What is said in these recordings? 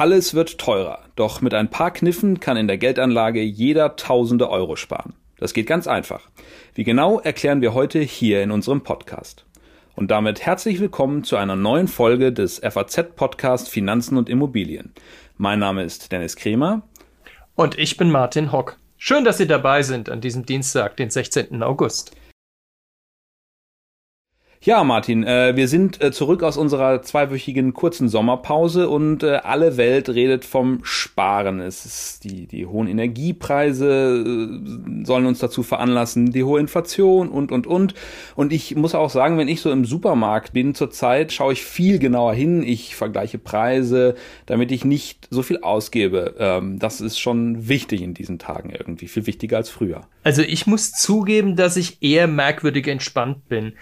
Alles wird teurer, doch mit ein paar Kniffen kann in der Geldanlage jeder tausende Euro sparen. Das geht ganz einfach. Wie genau erklären wir heute hier in unserem Podcast. Und damit herzlich willkommen zu einer neuen Folge des FAZ-Podcast Finanzen und Immobilien. Mein Name ist Dennis Kremer. Und ich bin Martin Hock. Schön, dass Sie dabei sind an diesem Dienstag, den 16. August. Ja, Martin, äh, wir sind äh, zurück aus unserer zweiwöchigen kurzen Sommerpause und äh, alle Welt redet vom Sparen. Es ist die, die hohen Energiepreise äh, sollen uns dazu veranlassen, die hohe Inflation und, und, und. Und ich muss auch sagen, wenn ich so im Supermarkt bin zurzeit, schaue ich viel genauer hin. Ich vergleiche Preise, damit ich nicht so viel ausgebe. Ähm, das ist schon wichtig in diesen Tagen irgendwie, viel wichtiger als früher. Also ich muss zugeben, dass ich eher merkwürdig entspannt bin.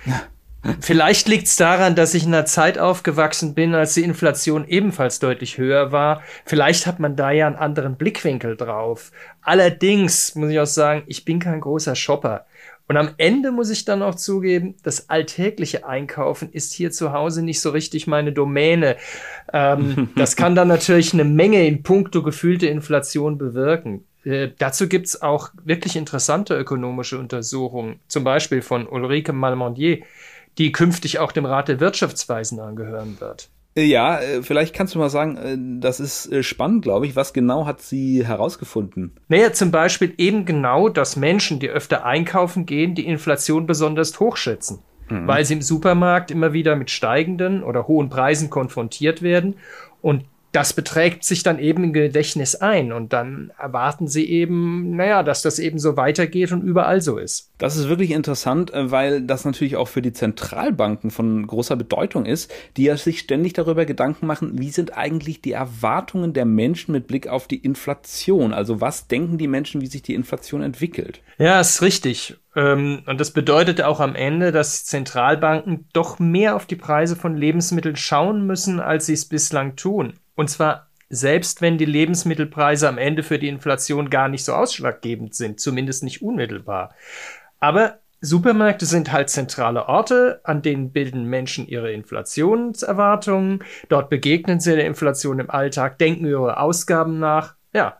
Vielleicht liegt es daran, dass ich in einer Zeit aufgewachsen bin, als die Inflation ebenfalls deutlich höher war. Vielleicht hat man da ja einen anderen Blickwinkel drauf. Allerdings muss ich auch sagen, ich bin kein großer Shopper. Und am Ende muss ich dann auch zugeben, das alltägliche Einkaufen ist hier zu Hause nicht so richtig meine Domäne. Ähm, das kann dann natürlich eine Menge in puncto gefühlte Inflation bewirken. Äh, dazu gibt's auch wirklich interessante ökonomische Untersuchungen, zum Beispiel von Ulrike Malmondier die künftig auch dem Rat der Wirtschaftsweisen angehören wird. Äh, ja, äh, vielleicht kannst du mal sagen, äh, das ist spannend, glaube ich. Was genau hat sie herausgefunden? Naja, zum Beispiel eben genau, dass Menschen, die öfter einkaufen gehen, die Inflation besonders hoch schätzen. Mhm. Weil sie im Supermarkt immer wieder mit steigenden oder hohen Preisen konfrontiert werden und das beträgt sich dann eben im Gedächtnis ein und dann erwarten sie eben, naja, dass das eben so weitergeht und überall so ist. Das ist wirklich interessant, äh, weil das natürlich auch für die Zentralbanken von großer Bedeutung ist, die ja sich ständig darüber Gedanken machen, wie sind eigentlich die Erwartungen der Menschen mit Blick auf die Inflation? Also was denken die Menschen, wie sich die Inflation entwickelt? Ja, ist richtig. Ähm, und das bedeutet auch am Ende, dass Zentralbanken doch mehr auf die Preise von Lebensmitteln schauen müssen, als sie es bislang tun. Und zwar selbst wenn die Lebensmittelpreise am Ende für die Inflation gar nicht so ausschlaggebend sind, zumindest nicht unmittelbar. Aber Supermärkte sind halt zentrale Orte, an denen bilden Menschen ihre Inflationserwartungen, dort begegnen sie der Inflation im Alltag, denken ihre Ausgaben nach, ja,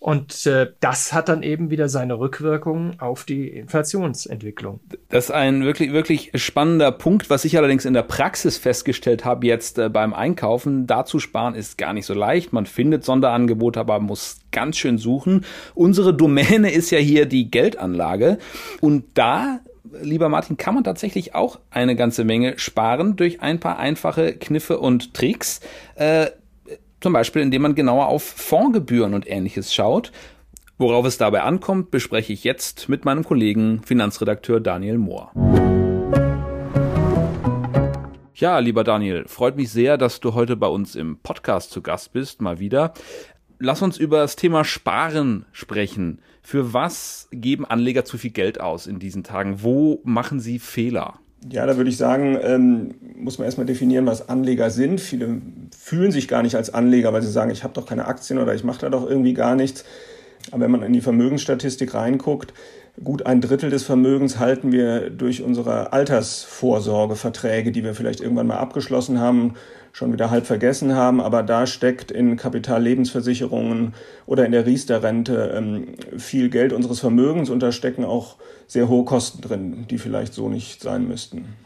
und äh, das hat dann eben wieder seine Rückwirkungen auf die Inflationsentwicklung. Das ist ein wirklich, wirklich spannender Punkt, was ich allerdings in der Praxis festgestellt habe, jetzt äh, beim Einkaufen. Da zu sparen ist gar nicht so leicht. Man findet Sonderangebote, aber muss ganz schön suchen. Unsere Domäne ist ja hier die Geldanlage. Und da lieber Martin, kann man tatsächlich auch eine ganze Menge sparen durch ein paar einfache Kniffe und Tricks. Äh, zum Beispiel, indem man genauer auf Fondsgebühren und ähnliches schaut. Worauf es dabei ankommt, bespreche ich jetzt mit meinem Kollegen Finanzredakteur Daniel Mohr. Ja, lieber Daniel, freut mich sehr, dass du heute bei uns im Podcast zu Gast bist, mal wieder. Lass uns über das Thema Sparen sprechen. Für was geben Anleger zu viel Geld aus in diesen Tagen? Wo machen sie Fehler? Ja, da würde ich sagen, ähm, muss man erstmal definieren, was Anleger sind. Viele fühlen sich gar nicht als Anleger, weil sie sagen, ich habe doch keine Aktien oder ich mache da doch irgendwie gar nichts. Aber wenn man in die Vermögensstatistik reinguckt, gut ein Drittel des Vermögens halten wir durch unsere Altersvorsorgeverträge, die wir vielleicht irgendwann mal abgeschlossen haben, schon wieder halb vergessen haben. Aber da steckt in Kapitallebensversicherungen oder in der Riester-Rente ähm, viel Geld unseres Vermögens und da stecken auch sehr hohe Kosten drin, die vielleicht so nicht sein müssten.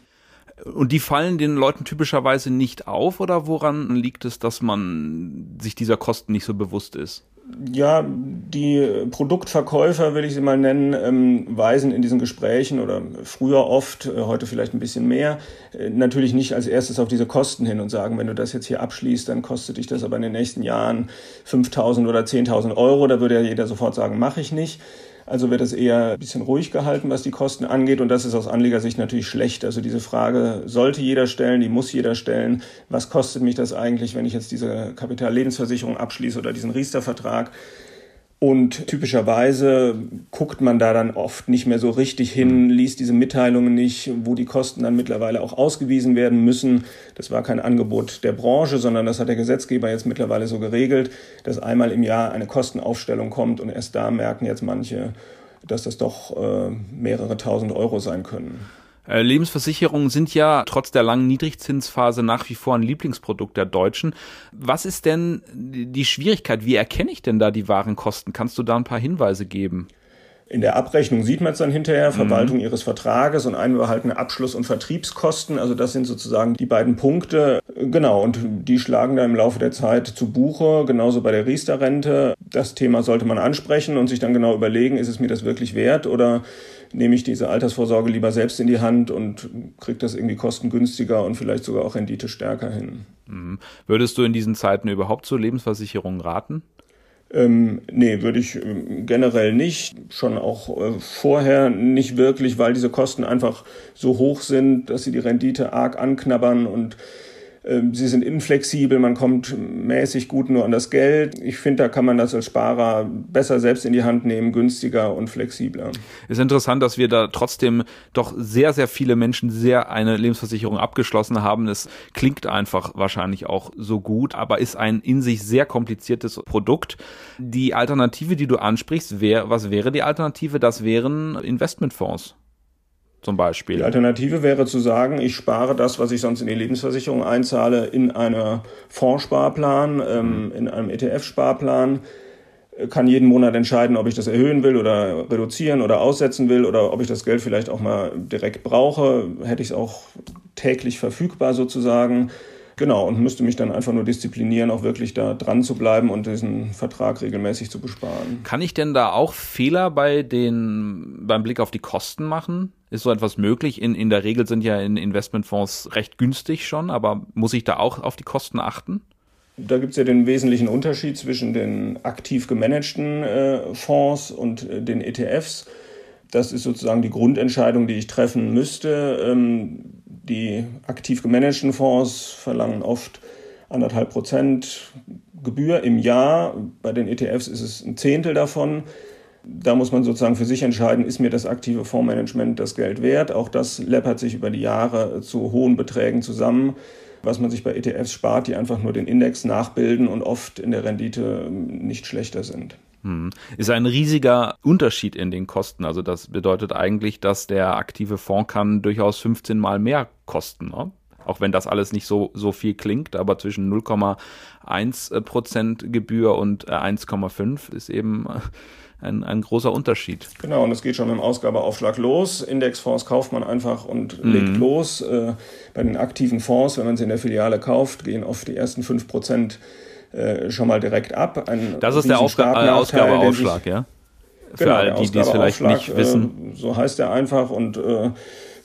Und die fallen den Leuten typischerweise nicht auf oder woran liegt es, dass man sich dieser Kosten nicht so bewusst ist? Ja, die Produktverkäufer, will ich sie mal nennen, ähm, weisen in diesen Gesprächen oder früher oft, äh, heute vielleicht ein bisschen mehr, äh, natürlich nicht als erstes auf diese Kosten hin und sagen, wenn du das jetzt hier abschließt, dann kostet dich das aber in den nächsten Jahren 5.000 oder 10.000 Euro. Da würde ja jeder sofort sagen, mache ich nicht. Also wird es eher ein bisschen ruhig gehalten, was die Kosten angeht. Und das ist aus Anlegersicht natürlich schlecht. Also diese Frage sollte jeder stellen, die muss jeder stellen. Was kostet mich das eigentlich, wenn ich jetzt diese Kapitallebensversicherung abschließe oder diesen Riester-Vertrag? Und typischerweise guckt man da dann oft nicht mehr so richtig hin, liest diese Mitteilungen nicht, wo die Kosten dann mittlerweile auch ausgewiesen werden müssen. Das war kein Angebot der Branche, sondern das hat der Gesetzgeber jetzt mittlerweile so geregelt, dass einmal im Jahr eine Kostenaufstellung kommt und erst da merken jetzt manche, dass das doch äh, mehrere tausend Euro sein können. Äh, Lebensversicherungen sind ja trotz der langen Niedrigzinsphase nach wie vor ein Lieblingsprodukt der Deutschen. Was ist denn die Schwierigkeit? Wie erkenne ich denn da die wahren Kosten? Kannst du da ein paar Hinweise geben? In der Abrechnung sieht man es dann hinterher, mhm. Verwaltung mhm. ihres Vertrages und einbehaltene Abschluss- und Vertriebskosten. Also das sind sozusagen die beiden Punkte. Genau, und die schlagen dann im Laufe der Zeit zu Buche, genauso bei der Riester-Rente. Das Thema sollte man ansprechen und sich dann genau überlegen, ist es mir das wirklich wert oder nehme ich diese Altersvorsorge lieber selbst in die Hand und kriege das irgendwie kostengünstiger und vielleicht sogar auch Rendite stärker hin. Mhm. Würdest du in diesen Zeiten überhaupt zur Lebensversicherung raten? Ähm, nee, würde ich ähm, generell nicht. Schon auch äh, vorher nicht wirklich, weil diese Kosten einfach so hoch sind, dass sie die Rendite arg anknabbern und sie sind inflexibel, man kommt mäßig gut nur an das Geld. Ich finde, da kann man das als Sparer besser selbst in die Hand nehmen, günstiger und flexibler. Ist interessant, dass wir da trotzdem doch sehr, sehr viele Menschen sehr eine Lebensversicherung abgeschlossen haben. Es klingt einfach wahrscheinlich auch so gut, aber ist ein in sich sehr kompliziertes Produkt. Die Alternative, die du ansprichst, wär, was wäre die Alternative? Das wären Investmentfonds zum Beispiel. Die Alternative wäre zu sagen, ich spare das, was ich sonst in die Lebensversicherung einzahle, in einer Fondssparplan, ähm, mhm. in einem ETF-Sparplan, kann jeden Monat entscheiden, ob ich das erhöhen will oder reduzieren oder aussetzen will oder ob ich das Geld vielleicht auch mal direkt brauche. Hätte ich es auch täglich verfügbar sozusagen. Genau, und müsste mich dann einfach nur disziplinieren, auch wirklich da dran zu bleiben und diesen Vertrag regelmäßig zu besparen. Kann ich denn da auch Fehler bei den, beim Blick auf die Kosten machen? Ist so etwas möglich? In, in der Regel sind ja in Investmentfonds recht günstig schon, aber muss ich da auch auf die Kosten achten? Da gibt es ja den wesentlichen Unterschied zwischen den aktiv gemanagten äh, Fonds und äh, den ETFs. Das ist sozusagen die Grundentscheidung, die ich treffen müsste. Ähm, die aktiv gemanagten Fonds verlangen oft anderthalb Prozent Gebühr im Jahr. Bei den ETFs ist es ein Zehntel davon. Da muss man sozusagen für sich entscheiden, ist mir das aktive Fondsmanagement das Geld wert? Auch das läppert sich über die Jahre zu hohen Beträgen zusammen, was man sich bei ETFs spart, die einfach nur den Index nachbilden und oft in der Rendite nicht schlechter sind. Hm. Ist ein riesiger Unterschied in den Kosten. Also das bedeutet eigentlich, dass der aktive Fonds kann durchaus 15 mal mehr kosten. Ne? Auch wenn das alles nicht so, so viel klingt, aber zwischen 0,1 Prozent Gebühr und 1,5 äh, ist eben äh, ein, ein großer Unterschied. Genau, und es geht schon mit dem Ausgabeaufschlag los. Indexfonds kauft man einfach und mhm. legt los. Äh, bei den aktiven Fonds, wenn man sie in der Filiale kauft, gehen oft die ersten 5 Prozent äh, schon mal direkt ab. Ein das ist der Aufga äh, Ausgabeaufschlag, ja? Für genau, all die, die es vielleicht nicht wissen. Äh, so heißt er einfach und äh,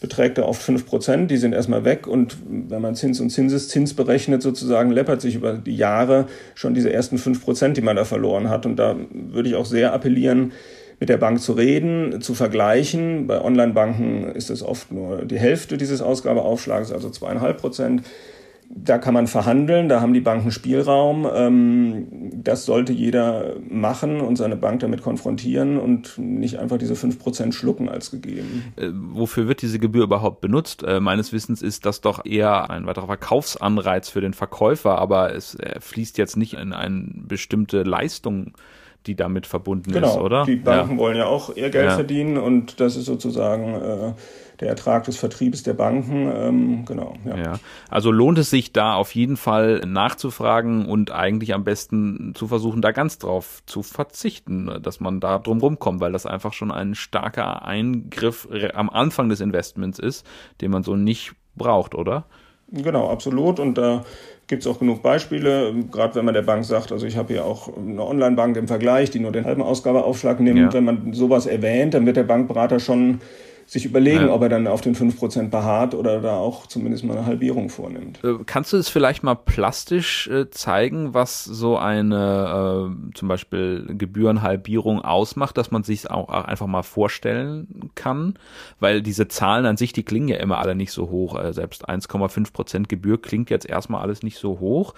beträgt er oft 5%, die sind erstmal weg und wenn man Zins und Zinseszins berechnet sozusagen, läppert sich über die Jahre schon diese ersten 5%, die man da verloren hat und da würde ich auch sehr appellieren, mit der Bank zu reden, zu vergleichen. Bei Online-Banken ist es oft nur die Hälfte dieses Ausgabeaufschlags, also zweieinhalb Prozent. Da kann man verhandeln, da haben die Banken Spielraum. Ähm, das sollte jeder machen und seine Bank damit konfrontieren und nicht einfach diese 5% schlucken als gegeben. Äh, wofür wird diese Gebühr überhaupt benutzt? Äh, meines Wissens ist das doch eher ein weiterer Verkaufsanreiz für den Verkäufer, aber es fließt jetzt nicht in eine bestimmte Leistung die damit verbunden genau, ist, oder? Die Banken ja. wollen ja auch ihr Geld ja. verdienen und das ist sozusagen äh, der Ertrag des Vertriebes der Banken. Ähm, genau. Ja. ja. Also lohnt es sich da auf jeden Fall nachzufragen und eigentlich am besten zu versuchen, da ganz drauf zu verzichten, dass man da drum rumkommt, weil das einfach schon ein starker Eingriff am Anfang des Investments ist, den man so nicht braucht, oder? Genau, absolut. Und da gibt es auch genug Beispiele, gerade wenn man der Bank sagt, also ich habe hier auch eine Online-Bank im Vergleich, die nur den halben Ausgabeaufschlag nimmt. Ja. Wenn man sowas erwähnt, dann wird der Bankberater schon sich überlegen, ja. ob er dann auf den 5% beharrt oder da auch zumindest mal eine Halbierung vornimmt. Äh, kannst du es vielleicht mal plastisch äh, zeigen, was so eine äh, zum Beispiel Gebührenhalbierung ausmacht, dass man sich auch einfach mal vorstellen kann? Weil diese Zahlen an sich, die klingen ja immer alle nicht so hoch. Äh, selbst 1,5% Gebühr klingt jetzt erstmal alles nicht so hoch.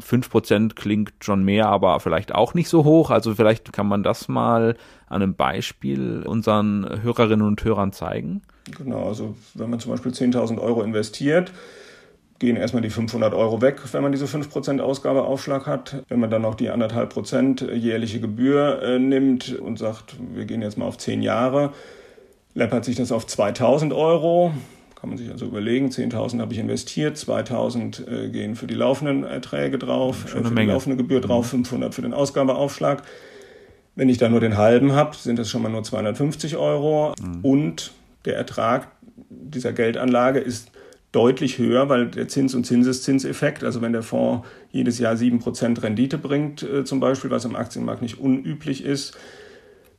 5% klingt schon mehr, aber vielleicht auch nicht so hoch. Also vielleicht kann man das mal an einem Beispiel unseren Hörerinnen und Hörern zeigen. Genau, also wenn man zum Beispiel 10.000 Euro investiert, gehen erstmal die 500 Euro weg, wenn man diese 5% Ausgabeaufschlag hat. Wenn man dann noch die 1,5% jährliche Gebühr äh, nimmt und sagt, wir gehen jetzt mal auf 10 Jahre, läppert sich das auf 2000 Euro. Kann man sich also überlegen, 10.000 habe ich investiert, 2.000 äh, gehen für die laufenden Erträge drauf, äh, für Menge. die laufende Gebühr drauf, 500 für den Ausgabeaufschlag. Wenn ich da nur den halben habe, sind das schon mal nur 250 Euro. Und der Ertrag dieser Geldanlage ist deutlich höher, weil der Zins- und Zinseszinseffekt, also wenn der Fonds jedes Jahr 7% Rendite bringt, äh, zum Beispiel, was im Aktienmarkt nicht unüblich ist,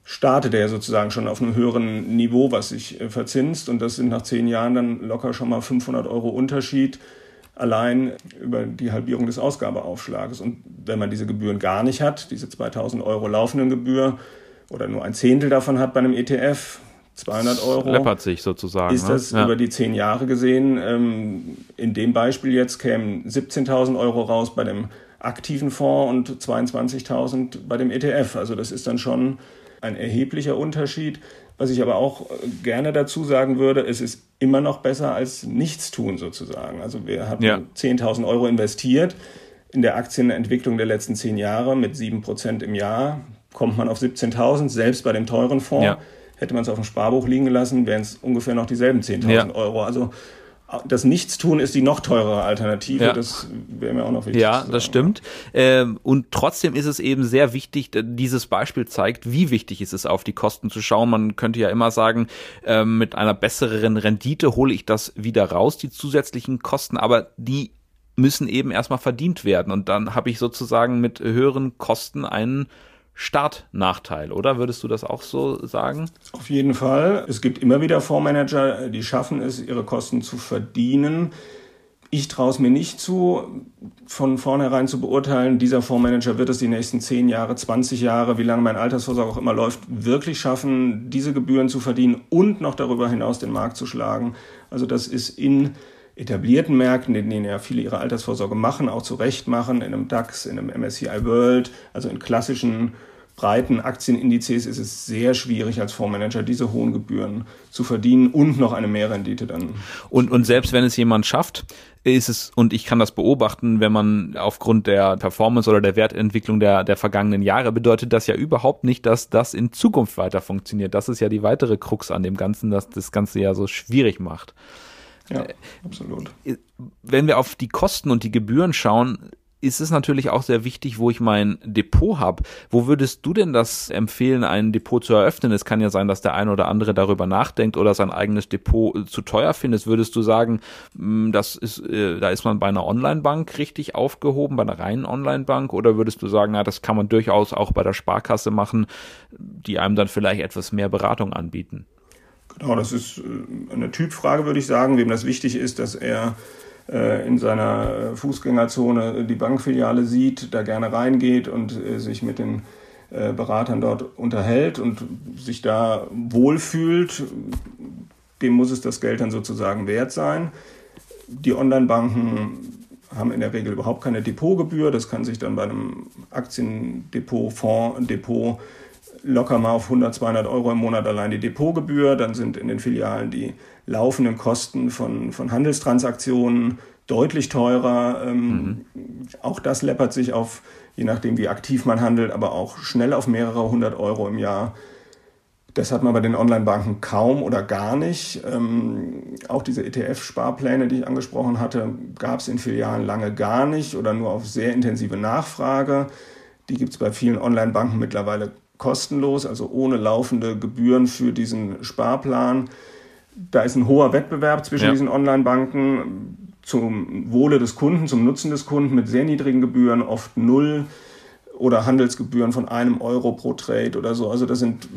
startet er sozusagen schon auf einem höheren Niveau, was sich äh, verzinst. Und das sind nach zehn Jahren dann locker schon mal 500 Euro Unterschied allein über die Halbierung des Ausgabeaufschlages. Und wenn man diese Gebühren gar nicht hat, diese 2000 Euro laufenden Gebühr oder nur ein Zehntel davon hat bei einem ETF, 200 Euro, Läppert sich sozusagen. ist ne? das ja. über die zehn Jahre gesehen. Ähm, in dem Beispiel jetzt kämen 17.000 Euro raus bei dem aktiven Fonds und 22.000 bei dem ETF. Also das ist dann schon ein erheblicher Unterschied. Was ich aber auch äh, gerne dazu sagen würde, es ist immer noch besser als nichts tun sozusagen. Also wir haben Ja. 10.000 Euro investiert in der Aktienentwicklung der letzten zehn Jahre mit 7% im Jahr. Kommt man auf 17.000, selbst bei dem teuren Fonds. Ja. Hätte man es auf dem Sparbuch liegen gelassen, wären es ungefähr noch dieselben 10.000 Ja. Euro. Also das Nichtstun ist die noch teurere Alternative. Ja. Das wäre mir auch noch wichtig. Ja, das stimmt. Ähm, und trotzdem ist es eben sehr wichtig, dieses Beispiel zeigt, wie wichtig es ist, auf die Kosten zu schauen. Man könnte ja immer sagen, ähm, mit einer besseren Rendite hole ich das wieder raus, die zusätzlichen Kosten, aber die müssen eben erstmal verdient werden. Und dann habe ich sozusagen mit höheren Kosten einen Startnachteil, oder? Würdest du das auch so sagen? Auf jeden Fall. Es gibt immer wieder Fondsmanager, die schaffen es, ihre Kosten zu verdienen. Ich traue es mir nicht zu, von vornherein zu beurteilen, dieser Fondsmanager wird es die nächsten 10 Jahre, 20 Jahre, wie lange mein Altersvorsorge auch immer läuft, wirklich schaffen, diese Gebühren zu verdienen und noch darüber hinaus den Markt zu schlagen. Also das ist in etablierten Märkten, in denen ja viele ihre Altersvorsorge machen, auch zu Recht machen, in einem DAX, in einem MSCI World, also in klassischen breiten Aktienindizes ist es sehr schwierig als Fondsmanager diese hohen Gebühren zu verdienen und noch eine Mehrrendite dann. Und, und selbst wenn es jemand schafft, ist es, und ich kann das beobachten, wenn man aufgrund der Performance oder der Wertentwicklung der, der vergangenen Jahre, bedeutet das ja überhaupt nicht, dass das in Zukunft weiter funktioniert. Das ist ja die weitere Krux an dem Ganzen, dass das Ganze ja so schwierig macht. Ja, absolut. Wenn wir auf die Kosten und die Gebühren schauen, ist es natürlich auch sehr wichtig, wo ich mein Depot habe. Wo würdest du denn das empfehlen, ein Depot zu eröffnen? Es kann ja sein, dass der eine oder andere darüber nachdenkt oder sein eigenes Depot äh, zu teuer findet. Würdest du sagen, mh, das ist, äh, da ist man bei einer Online-Bank richtig aufgehoben, bei einer reinen Online-Bank? Oder würdest du sagen, na, das kann man durchaus auch bei der Sparkasse machen, die einem dann vielleicht etwas mehr Beratung anbieten? Genau, das ist äh, eine Typfrage, würde ich sagen. Wem das wichtig ist, dass er äh, in seiner Fußgängerzone die Bankfiliale sieht, da gerne reingeht und äh, sich mit den Beratern dort unterhält und sich da wohlfühlt, dem muss es das Geld dann sozusagen wert sein. Die Online-Banken haben in der Regel überhaupt keine Depotgebühr. Das kann sich dann bei einem Aktiendepot, Fondsdepot locker mal auf 100, 200 Euro im Monat allein die Depotgebühr. Dann sind in den Filialen die laufenden Kosten von, von Handelstransaktionen deutlich teurer. Ähm, Auch das läppert sich auf, je nachdem wie aktiv man handelt, aber auch schnell auf mehrere hundert Euro im Jahr. Das hat man bei den Online-Banken kaum oder gar nicht. Ähm, auch diese ETF-Sparpläne, die ich angesprochen hatte, gab es in Filialen lange gar nicht oder nur auf sehr intensive Nachfrage. Die gibt es bei vielen Online-Banken mittlerweile kostenlos, also ohne laufende Gebühren für diesen Sparplan. Da ist ein hoher Wettbewerb zwischen Ja. diesen Online-Banken zum Wohle des Kunden, zum Nutzen des Kunden mit sehr niedrigen Gebühren, oft null oder Handelsgebühren von einem Euro pro Trade oder so. Also das sind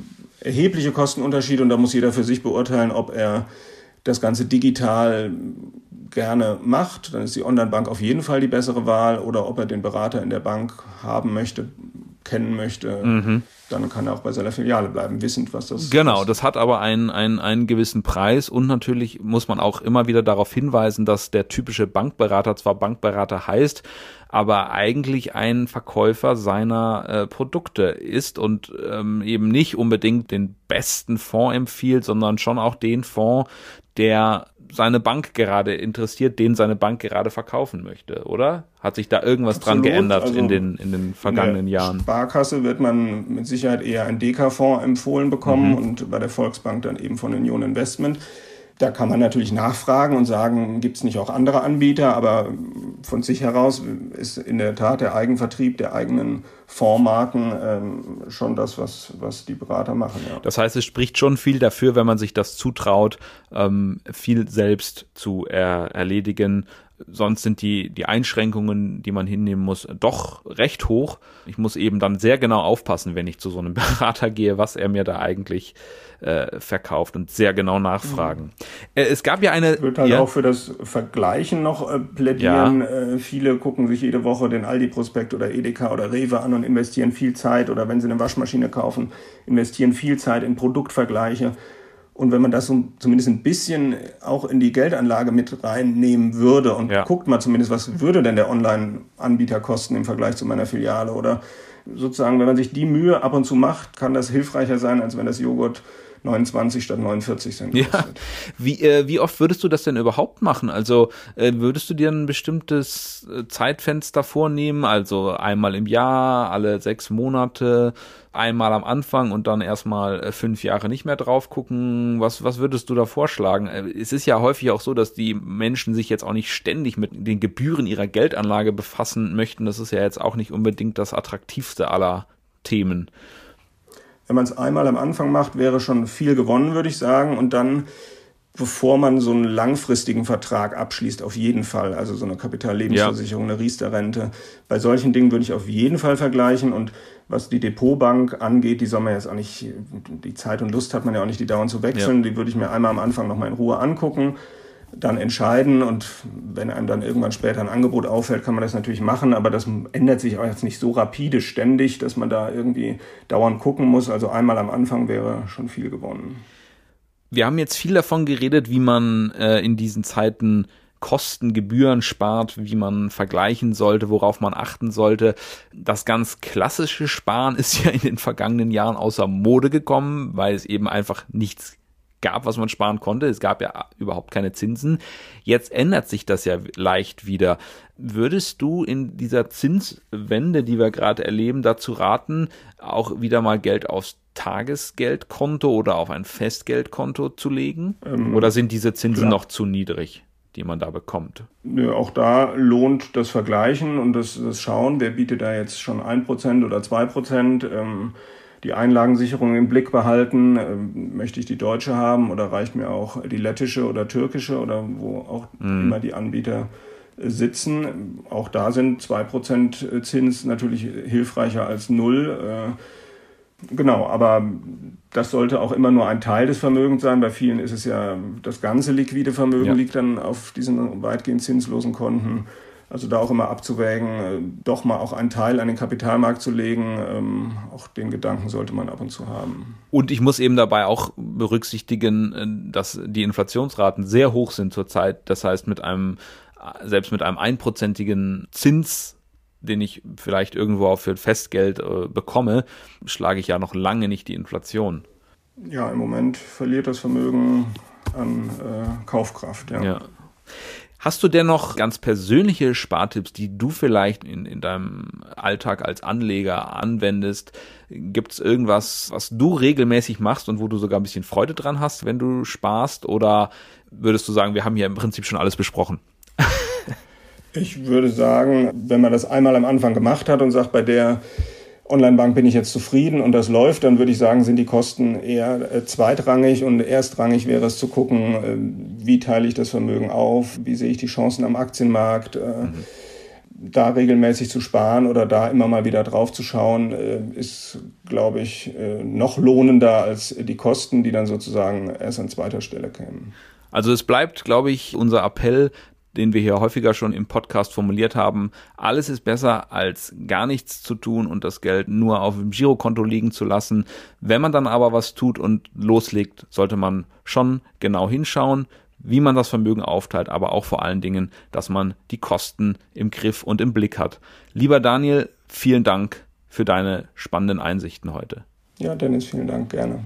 erhebliche Kostenunterschiede und da muss jeder für sich beurteilen, ob er das Ganze digital gerne macht. Dann ist die Online-Bank auf jeden Fall die bessere Wahl oder ob er den Berater in der Bank haben möchte, kennen möchte. Dann kann er auch bei seiner Filiale bleiben, wissend, was das Genau, ist. das hat aber einen, einen, einen gewissen Preis und natürlich muss man auch immer wieder darauf hinweisen, dass der typische Bankberater zwar Bankberater heißt, aber eigentlich ein Verkäufer seiner äh, Produkte ist und ähm, eben nicht unbedingt den besten Fonds empfiehlt, sondern schon auch den Fonds, der seine Bank gerade interessiert, den seine Bank gerade verkaufen möchte, oder? Hat sich da irgendwas Absolut. dran geändert also in, den, in den vergangenen in Jahren? Sparkasse wird man mit Sicherheit eher einen DK-Fonds empfohlen bekommen mhm. und bei der Volksbank dann eben von Union Investment. Da kann man natürlich nachfragen und sagen, gibt es nicht auch andere Anbieter, aber von sich heraus ist in der Tat der Eigenvertrieb der eigenen Fondsmarken ähm, schon das, was, was die Berater machen. Ja. Das heißt, es spricht schon viel dafür, wenn man sich das zutraut, ähm, viel selbst zu er erledigen. Sonst sind die, die Einschränkungen, die man hinnehmen muss, doch recht hoch. Ich muss eben dann sehr genau aufpassen, wenn ich zu so einem Berater gehe, was er mir da eigentlich äh, verkauft und sehr genau nachfragen. Mhm. Äh, es gab ja eine. Ich würde halt ja, auch für das Vergleichen noch äh, plädieren. Ja. Äh, viele gucken sich jede Woche den Aldi-Prospekt oder Edeka oder Rewe an und investieren viel Zeit oder wenn sie eine Waschmaschine kaufen, investieren viel Zeit in Produktvergleiche. Und wenn man das so zumindest ein bisschen auch in die Geldanlage mit reinnehmen würde und ja. guckt mal zumindest, was würde denn der Online-Anbieter kosten im Vergleich zu meiner Filiale oder sozusagen, wenn man sich die Mühe ab und zu macht, kann das hilfreicher sein, als wenn das Joghurt 29 statt 49 Cent kostet. Ja. Wie, äh, wie oft würdest du das denn überhaupt machen? Also äh, würdest du dir ein bestimmtes äh, Zeitfenster vornehmen? Also einmal im Jahr, alle sechs Monate, einmal am Anfang und dann erstmal äh, fünf Jahre nicht mehr drauf gucken? Was, was würdest du da vorschlagen? Äh, es ist ja häufig auch so, dass die Menschen sich jetzt auch nicht ständig mit den Gebühren ihrer Geldanlage befassen möchten. Das ist ja jetzt auch nicht unbedingt das attraktivste aller Themen. Wenn man es einmal am Anfang macht, wäre schon viel gewonnen, würde ich sagen. Und dann, bevor man so einen langfristigen Vertrag abschließt, auf jeden Fall. Also so eine Kapitallebensversicherung, ja. eine Riester-Rente. Bei solchen Dingen würde ich auf jeden Fall vergleichen. Und was die Depotbank angeht, die soll man jetzt auch nicht, die Zeit und Lust hat man ja auch nicht, die dauernd zu wechseln. Ja. Die würde ich mir einmal am Anfang nochmal in Ruhe angucken dann entscheiden und wenn einem dann irgendwann später ein Angebot auffällt, kann man das natürlich machen, aber das ändert sich auch jetzt nicht so rapide ständig, dass man da irgendwie dauernd gucken muss. Also einmal am Anfang wäre schon viel gewonnen. Wir haben jetzt viel davon geredet, wie man äh, in diesen Zeiten Kosten, Gebühren spart, wie man vergleichen sollte, worauf man achten sollte. Das ganz klassische Sparen ist ja in den vergangenen Jahren außer Mode gekommen, weil es eben einfach nichts gab, was man sparen konnte. Es gab ja überhaupt keine Zinsen. Jetzt ändert sich das ja leicht wieder. Würdest du in dieser Zinswende, die wir gerade erleben, dazu raten, auch wieder mal Geld aufs Tagesgeldkonto oder auf ein Festgeldkonto zu legen? Ähm, oder sind diese Zinsen klar. noch zu niedrig? die man da bekommt. Nö, auch da lohnt das Vergleichen und das, das Schauen, wer bietet da jetzt schon ein Prozent oder zwei Prozent. Ähm, die Einlagensicherung im Blick behalten. Ähm, möchte ich die deutsche haben oder reicht mir auch die lettische oder türkische oder wo auch mhm. immer die Anbieter äh, sitzen. Auch da sind 2% Zins natürlich hilfreicher als null. Äh, genau, aber das sollte auch immer nur ein Teil des Vermögens sein. Bei vielen ist es ja das ganze liquide Vermögen ja. liegt dann auf diesen weitgehend zinslosen Konten. Also da auch immer abzuwägen, äh, doch mal auch einen Teil an den Kapitalmarkt zu legen, ähm, auch den Gedanken sollte man ab und zu haben. Und ich muss eben dabei auch berücksichtigen, äh, dass die Inflationsraten sehr hoch sind zurzeit. Das heißt, mit einem, selbst mit einem einprozentigen Zins, den ich vielleicht irgendwo auch für Festgeld äh, bekomme, schlage ich ja noch lange nicht die Inflation. Ja, im Moment verliert das Vermögen an äh, Kaufkraft. Ja. ja. Hast du denn noch ganz persönliche Spartipps, die du vielleicht in, in deinem Alltag als Anleger anwendest? Gibt es irgendwas, was du regelmäßig machst und wo du sogar ein bisschen Freude dran hast, wenn du sparst? Oder würdest du sagen, wir haben hier im Prinzip schon alles besprochen? ich würde sagen, wenn man das einmal am Anfang gemacht hat und sagt, bei der Online-Bank bin ich jetzt zufrieden und das läuft, dann würde ich sagen, sind die Kosten eher äh, zweitrangig und erstrangig wäre es zu gucken, äh, wie teile ich das Vermögen auf, wie sehe ich die Chancen am Aktienmarkt. Äh, mhm. Da regelmäßig zu sparen oder da immer mal wieder drauf zu schauen, ist, glaube ich, noch lohnender als die Kosten, die dann sozusagen erst an zweiter Stelle kämen. Also es bleibt, glaube ich, unser Appell, den wir hier häufiger schon im Podcast formuliert haben. Alles ist besser als gar nichts zu tun und das Geld nur auf dem Girokonto liegen zu lassen. Wenn man dann aber was tut und loslegt, sollte man schon genau hinschauen, wie man das Vermögen aufteilt, aber auch vor allen Dingen, dass man die Kosten im Griff und im Blick hat. Lieber Daniel, vielen Dank für deine spannenden Einsichten heute. Ja, Dennis, vielen Dank, gerne.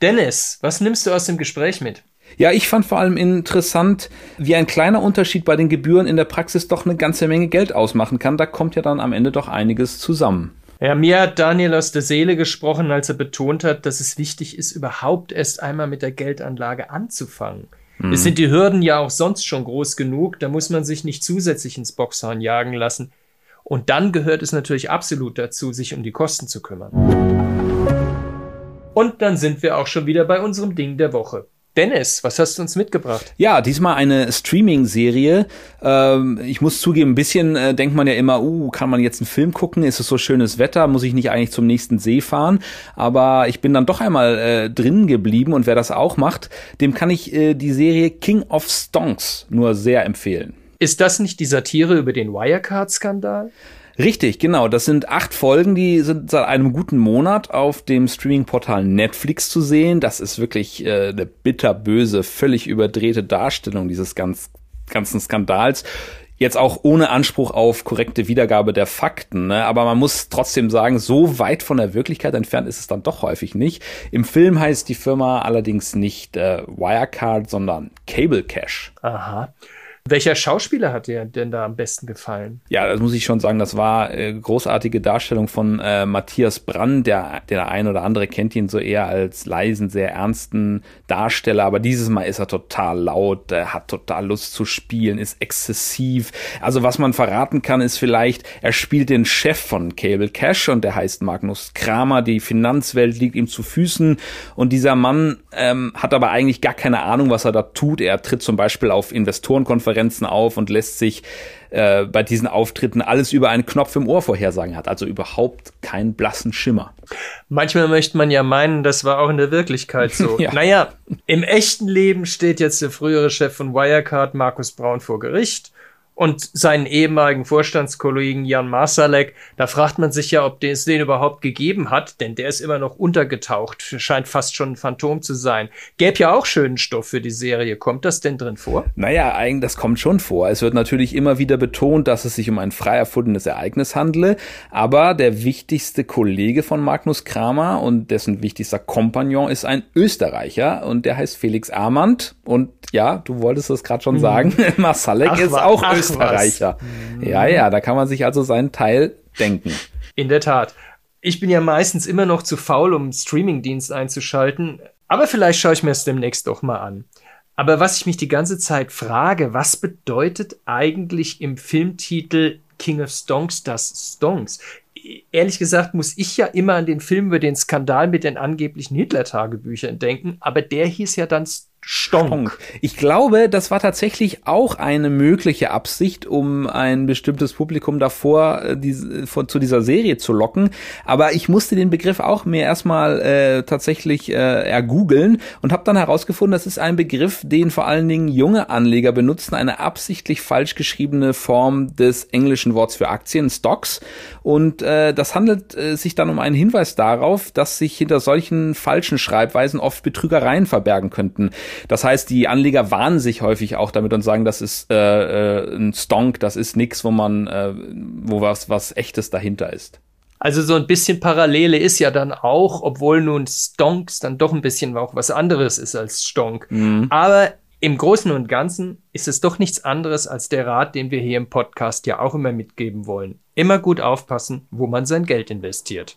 Dennis, was nimmst du aus dem Gespräch mit? Ja, ich fand vor allem interessant, wie ein kleiner Unterschied bei den Gebühren in der Praxis doch eine ganze Menge Geld ausmachen kann. Da kommt ja dann am Ende doch einiges zusammen. Ja, mir hat Daniel aus der Seele gesprochen, als er betont hat, dass es wichtig ist, überhaupt erst einmal mit der Geldanlage anzufangen. Mhm. Es sind die Hürden ja auch sonst schon groß genug, da muss man sich nicht zusätzlich ins Boxhorn jagen lassen. Und dann gehört es natürlich absolut dazu, sich um die Kosten zu kümmern. Und dann sind wir auch schon wieder bei unserem Ding der Woche. Dennis, was hast du uns mitgebracht? Ja, diesmal eine Streaming-Serie. Ähm, ich muss zugeben, ein bisschen äh, denkt man ja immer, uh, kann man jetzt einen Film gucken? Ist es so schönes Wetter? Muss ich nicht eigentlich zum nächsten See fahren? Aber ich bin dann doch einmal äh, drin geblieben und wer das auch macht, dem kann ich äh, die Serie King of Stonks nur sehr empfehlen. Ist das nicht die Satire über den Wirecard-Skandal? Richtig, genau. Das sind acht Folgen, die sind seit einem guten Monat auf dem Streaming-Portal Netflix zu sehen. Das ist wirklich äh, eine bitterböse, völlig überdrehte Darstellung dieses ganz, ganzen Skandals. Jetzt auch ohne Anspruch auf korrekte Wiedergabe der Fakten, ne? aber man muss trotzdem sagen, so weit von der Wirklichkeit entfernt ist es dann doch häufig nicht. Im Film heißt die Firma allerdings nicht äh, Wirecard, sondern Cable Cash. Aha. Welcher Schauspieler hat dir denn da am besten gefallen? Ja, das muss ich schon sagen. Das war äh, großartige Darstellung von äh, Matthias Brann. Der, der ein oder andere kennt ihn so eher als leisen, sehr ernsten Darsteller. Aber dieses Mal ist er total laut, er hat total Lust zu spielen, ist exzessiv. Also was man verraten kann, ist vielleicht, er spielt den Chef von Cable Cash und der heißt Magnus Kramer. Die Finanzwelt liegt ihm zu Füßen und dieser Mann ähm, hat aber eigentlich gar keine Ahnung, was er da tut. Er tritt zum Beispiel auf Investorenkonferenzen Pressekonferenzen auf und lässt sich äh, bei diesen Auftritten alles über einen Knopf im Ohr vorhersagen hat. Also überhaupt keinen blassen Schimmer. Manchmal möchte man ja meinen, das war auch in der Wirklichkeit so. ja. Naja, im echten Leben steht jetzt der frühere Chef von Wirecard, Markus Braun, vor Gericht und seinen ehemaligen Vorstandskollegen Jan Marsalek, da fragt man sich ja, ob es den überhaupt gegeben hat, denn der ist immer noch untergetaucht, scheint fast schon ein Phantom zu sein. Gäbe ja auch schönen Stoff für die Serie. Kommt das denn drin vor? Naja, eigentlich, das kommt schon vor. Es wird natürlich immer wieder betont, dass es sich um ein frei erfundenes Ereignis handle, aber der wichtigste Kollege von Magnus Kramer und dessen wichtigster Kompagnon ist ein Österreicher und der heißt Felix Armand und ja, du wolltest es gerade schon mhm. sagen, Marsalek ach, ist auch ach, Österreicher. Was. Ja, ja, da kann man sich also seinen Teil denken. In der Tat. Ich bin ja meistens immer noch zu faul, um Streamingdienst einzuschalten, aber vielleicht schaue ich mir es demnächst doch mal an. Aber was ich mich die ganze Zeit frage, was bedeutet eigentlich im Filmtitel King of Stonks das Stonks? ehrlich gesagt muss ich ja immer an den Film über den Skandal mit den angeblichen Hitler-Tagebüchern denken, aber der hieß ja dann Stonk. Ich glaube, das war tatsächlich auch eine mögliche Absicht, um ein bestimmtes Publikum davor äh, die, vor, zu dieser Serie zu locken. Aber ich musste den Begriff auch mir erstmal äh, tatsächlich äh, ergoogeln und habe dann herausgefunden, das ist ein Begriff, den vor allen Dingen junge Anleger benutzen, eine absichtlich falsch geschriebene Form des englischen Worts für Aktien, Stocks. Und äh, das handelt äh, sich dann um einen Hinweis darauf, dass sich hinter solchen falschen Schreibweisen oft Betrügereien verbergen könnten. Das heißt, die Anleger warnen sich häufig auch damit und sagen, das ist äh, äh, ein Stonk, das ist nix, wo man, äh, wo was, was echtes dahinter ist. Also so ein bisschen Parallele ist ja dann auch, obwohl nun Stonks dann doch ein bisschen auch was anderes ist als Stonk. Mhm. Aber im Großen und Ganzen ist es doch nichts anderes als der Rat, den wir hier im Podcast ja auch immer mitgeben wollen. Immer gut aufpassen, wo man sein Geld investiert.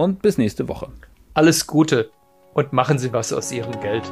Und bis nächste Woche. Alles Gute und machen Sie was aus Ihrem Geld.